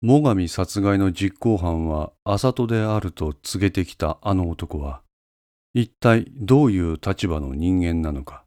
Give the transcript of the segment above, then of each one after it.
最上殺害の実行犯は麻戸であると告げてきたあの男は、一体どういう立場の人間なのか。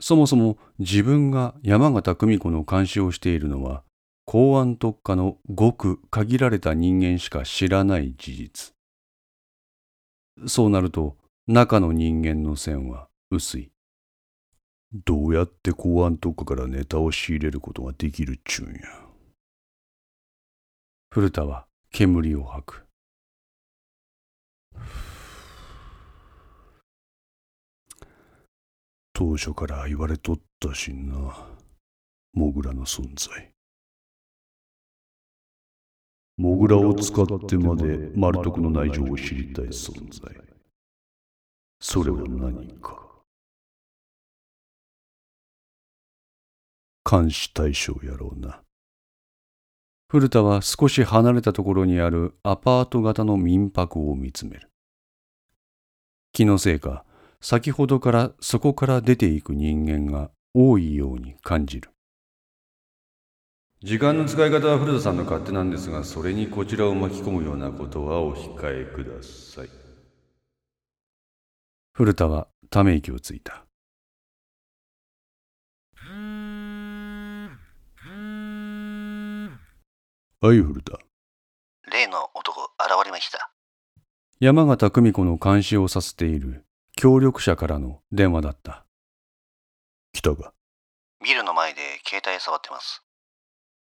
そもそも自分が山形久美子の監視をしているのは、公安特化のごく限られた人間しか知らない事実。そうなると、中の人間の線は薄い。どうやって公安特化からネタを仕入れることができるっちゅうんや。古田は煙を吐く。当初から言われとったしな。モグラの存在。モグラを使ってまで丸徳の内情を知りたい存在。それは何か。監視対象やろうな。古田は少し離れたところにあるアパート型の民泊を見つめる。気のせいか、先ほどからそこから出ていく人間が多いように感じる。時間の使い方は古田さんの勝手なんですが、それにこちらを巻き込むようなことはお控えください。古田はため息をついた。はい、古田。例の男、現れました。山形久美子の監視をさせている協力者からの電話だった。来たか。ビルの前で携帯触ってます。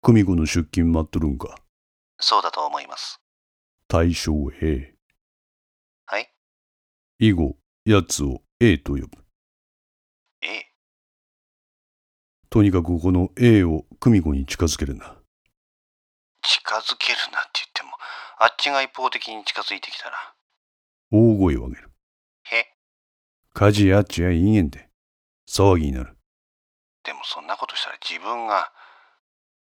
久美子の出勤待っとるんか。そうだと思います。対象 A。はい以後、奴を A と呼ぶ。ええ。とにかくこの A を久美子に近づけるな。近づけるなって言っても、あっちが一方的に近づいてきたら。大声を上げる。へ火事やっちゃいいげんで。騒ぎになる。でもそんなことしたら自分が、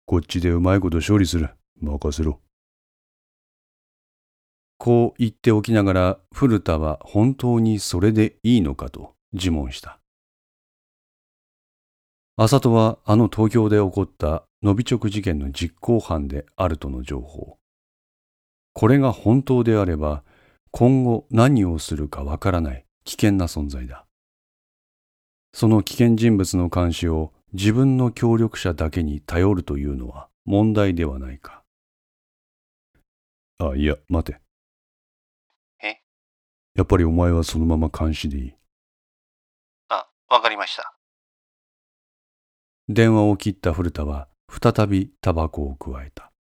こっちでうまいこと処理する。任せろ。こう言っておきながら古田は本当にそれでいいのかと自問した。浅戸はあの東京で起こったノビチョク事件の実行犯であるとの情報。これが本当であれば今後何をするかわからない危険な存在だ。その危険人物の監視を自分の協力者だけに頼るというのは問題ではないか。あ、いや、待て。え？やっぱりお前はそのまま監視でいい。あ、わかりました。電話を切った古田は再びタバコをくわえた。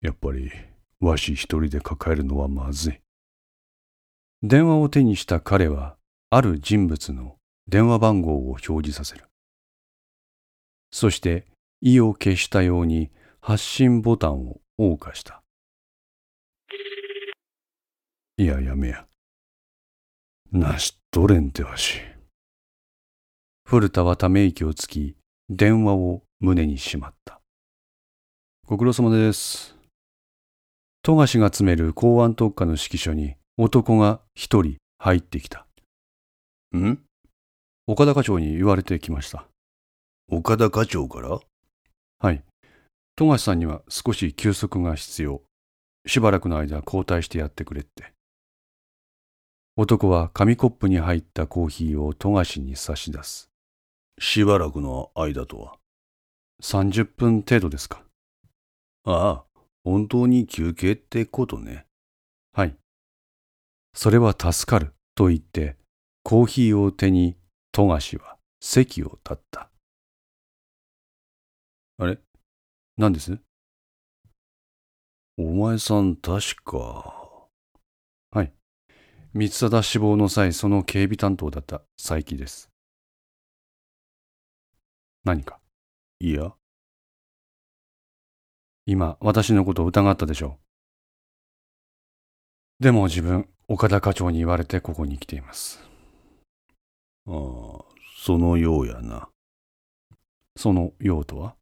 やっぱり、わし一人で抱えるのはまずい。電話を手にした彼はある人物の電話番号を表示させる。そして意を消したように発信ボタンを謳歌した。いや、やめや。なしとれんてわし。古田はため息をつき電話を胸にしまった。ご苦労様です。富樫が詰める公安特化の指揮所に男が一人入ってきた。ん？岡田課長に言われてきました。岡田課長から？はい。富樫さんには少し休息が必要。しばらくの間交代してやってくれって。男は紙コップに入ったコーヒーを富樫に差し出す。しばらくの間とは？30分程度ですか。ああ、本当に休憩ってことね。はい。それは助かると言って、コーヒーを手に富樫は席を立った。あれ？何です？お前さん確か。はい。三貞死亡の際、その警備担当だった佐伯です。何か？いや、今、私のことを疑ったでしょう。でも自分、岡田課長に言われてここに来ています。ああ、そのようやな。その用途は？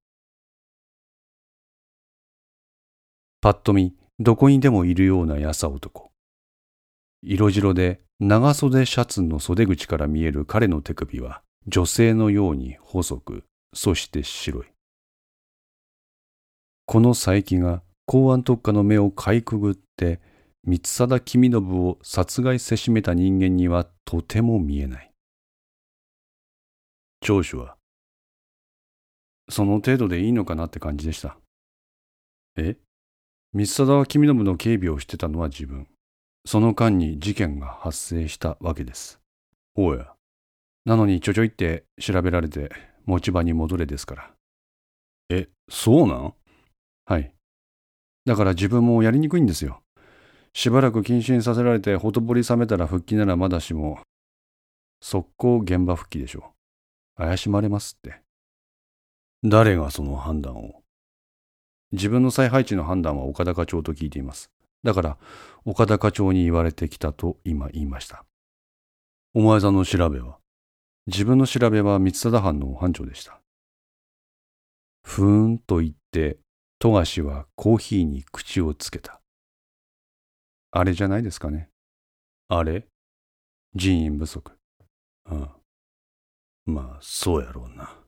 パッと見、どこにでもいるようなやさ男。色白で長袖シャツの袖口から見える彼の手首は女性のように細く、そして白い。この佐伯が公安特化の目をかいくぐって三貞君信を殺害せしめた人間にはとても見えない。聴取は、その程度でいいのかなって感じでした。え？三貞は君信の警備をしてたのは自分。その間に事件が発生したわけです。おや。なのにちょちょいって調べられて持ち場に戻れですから。え、そうなん？はい。だから自分もやりにくいんですよ。しばらく謹慎させられてほとぼり冷めたら復帰ならまだしも、速攻現場復帰でしょう。怪しまれますって。誰がその判断を？自分の再配置の判断は岡田課長と聞いています。だから、岡田課長に言われてきたと今言いました。お前さんの調べは自分の調べは三貞藩の班長でした。ふーんと言って、富樫はコーヒーに口をつけた。あれじゃないですかね。あれ？人員不足。ああ。まあ、そうやろうな。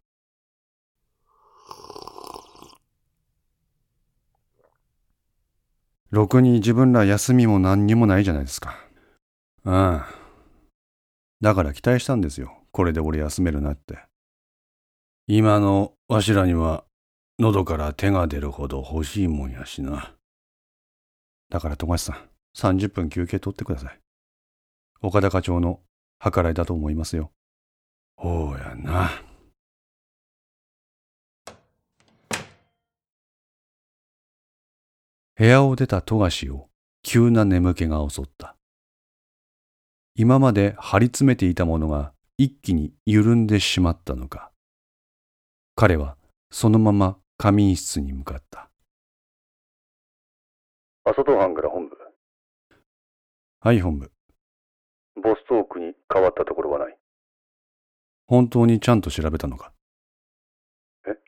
ろくに自分ら休みも何にもないじゃないですか。ああ。だから期待したんですよ。これで俺休めるなって。今のわしらには喉から手が出るほど欲しいもんやしな。だから富樫さん、30分休憩取ってください。岡田課長の計らいだと思いますよ。ほうやな。部屋を出た富樫を急な眠気が襲った。今まで張り詰めていたものが一気に緩んでしまったのか。彼はそのまま仮眠室に向かった。朝戸班から本部。はい本部。ボストークに変わったところはない。本当にちゃんと調べたのかえ？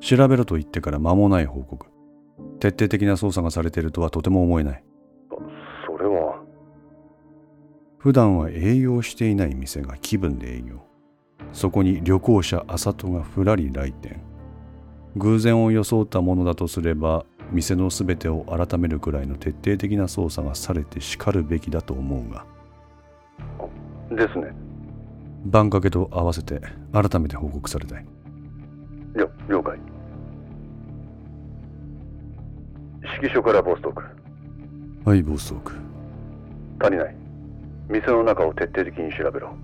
調べろと言ってから間もない報告。徹底的な捜査がされているとはとても思えない。それは。普段は営業していない店が気分で営業。そこに旅行者浅戸がふらり来店。偶然を装ったものだとすれば、店のすべてを改めるくらいの徹底的な捜査がされてしかるべきだと思うが。ですね。番掛けと合わせて改めて報告されたい。了了解。指揮所からボストーク。はい、ボストーク。足りない。店の中を徹底的に調べろ。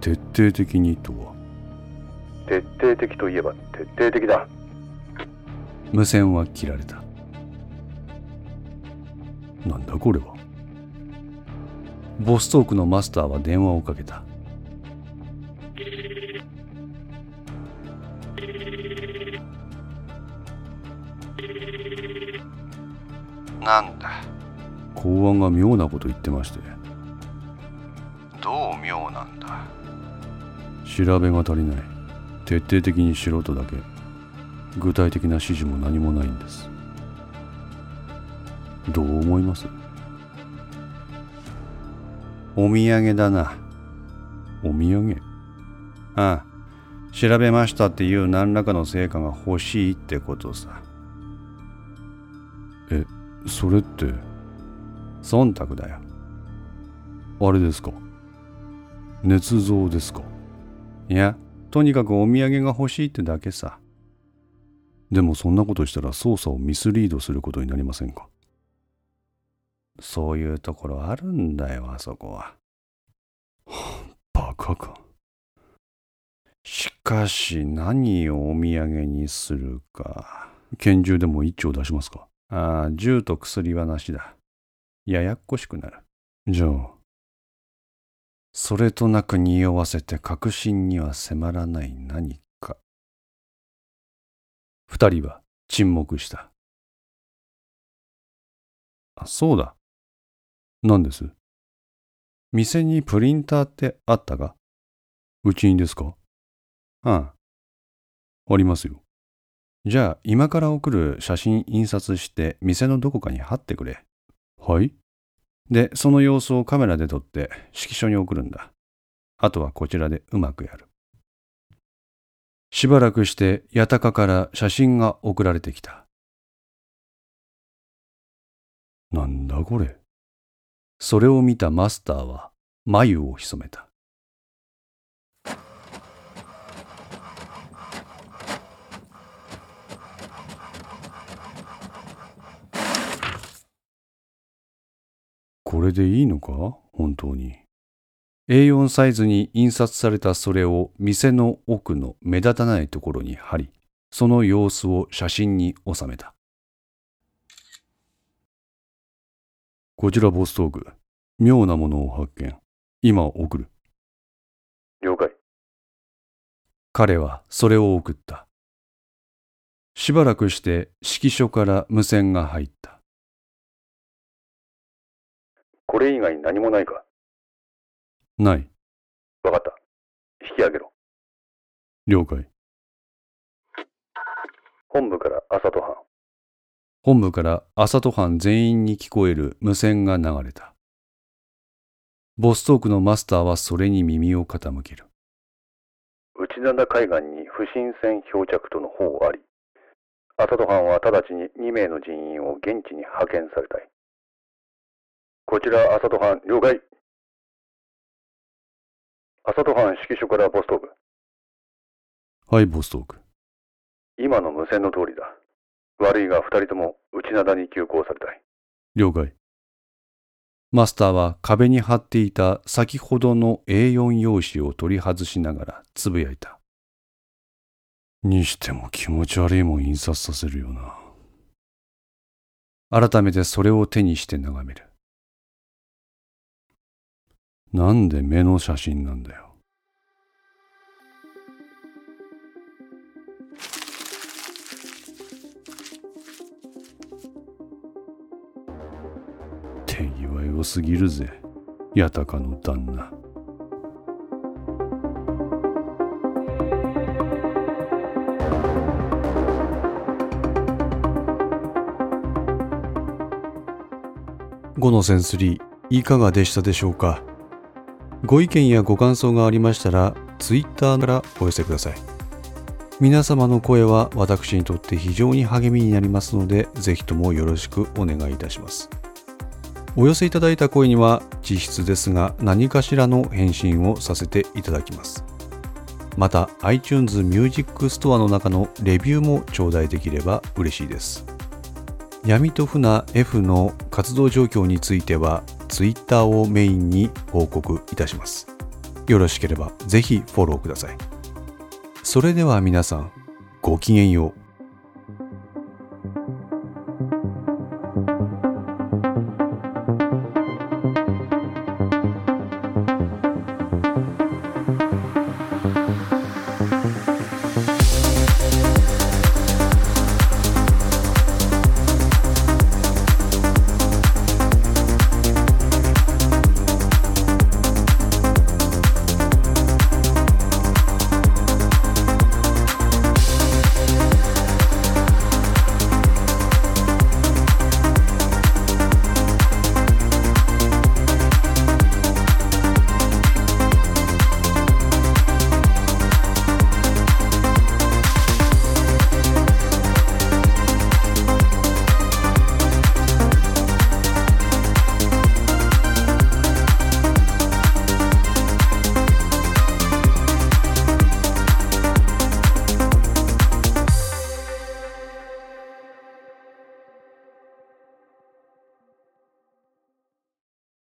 徹底的にとは？徹底的といえば徹底的だ。無線は切られた。なんだこれは？ボストークのマスターは電話をかけた。なんだ？公安が妙なこと言ってまして。どう妙なんだ？調べが足りない。徹底的に素人だけ。具体的な指示も何もないんです。どう思います？お土産だな。お土産？ああ。調べましたっていう何らかの成果が欲しいってことさ。えそれって忖度だよ。あれですか？捏造ですか？いやとにかくお土産が欲しいってだけさ。でもそんなことしたら捜査をミスリードすることになりませんか？そういうところあるんだよあそこは。バカか。しかし何をお土産にするか。拳銃でも一丁出しますか？ああ、銃と薬はなしだ。ややっこしくなる。じゃあ。それとなく匂わせて確信には迫らない何か。二人は沈黙した。あ、そうだ。何です？店にプリンターってあったか？うちにですか？ああ。ありますよ。じゃあ今から送る写真印刷して店のどこかに貼ってくれ。はいで、その様子をカメラで撮って指揮所に送るんだ。あとはこちらでうまくやる。しばらくして八高から写真が送られてきた。なんだこれ。それを見たマスターは眉を潜めた。これでいいのか？本当に。A4 サイズに印刷されたそれを店の奥の目立たないところに貼り、その様子を写真に収めた。こちらボストーク。妙なものを発見。今送る。了解。彼はそれを送った。しばらくして指揮所から無線が入った。これ以外何もないかない。わかった。引き上げろ。了解。本部から朝と班。本部から朝と班全員に聞こえる無線が流れた。ボストークのマスターはそれに耳を傾ける。内灘海岸に不審船漂着との報あり。朝と班は直ちに2名の人員を現地に派遣されたい。こちら朝と班了解。朝と班指揮所からボストーク。はい、ボストーク。今の無線の通りだ。悪いが2人とも内灘に急行されたい。了解。マスターは壁に貼っていた先ほどの A4 用紙を取り外しながらつぶやいた。にしても気持ち悪いもん印刷させるよな。改めてそれを手にして眺める。なんで目の写真なんだよ。手際良すぎるぜ、八高の旦那。5のセンスリーいかがでしたでしょうか？ご意見やご感想がありましたら、ツイッターからお寄せください。皆様の声は私にとって非常に励みになりますので、ぜひともよろしくお願いいたします。お寄せいただいた声には、実質ですが何かしらの返信をさせていただきます。また、iTunes Music Store の中のレビューも頂戴できれば嬉しいです。闇と船 F の活動状況については、Twitter をメインに報告いたします。よろしければぜひフォローください。それでは皆さん、ごきげんよう。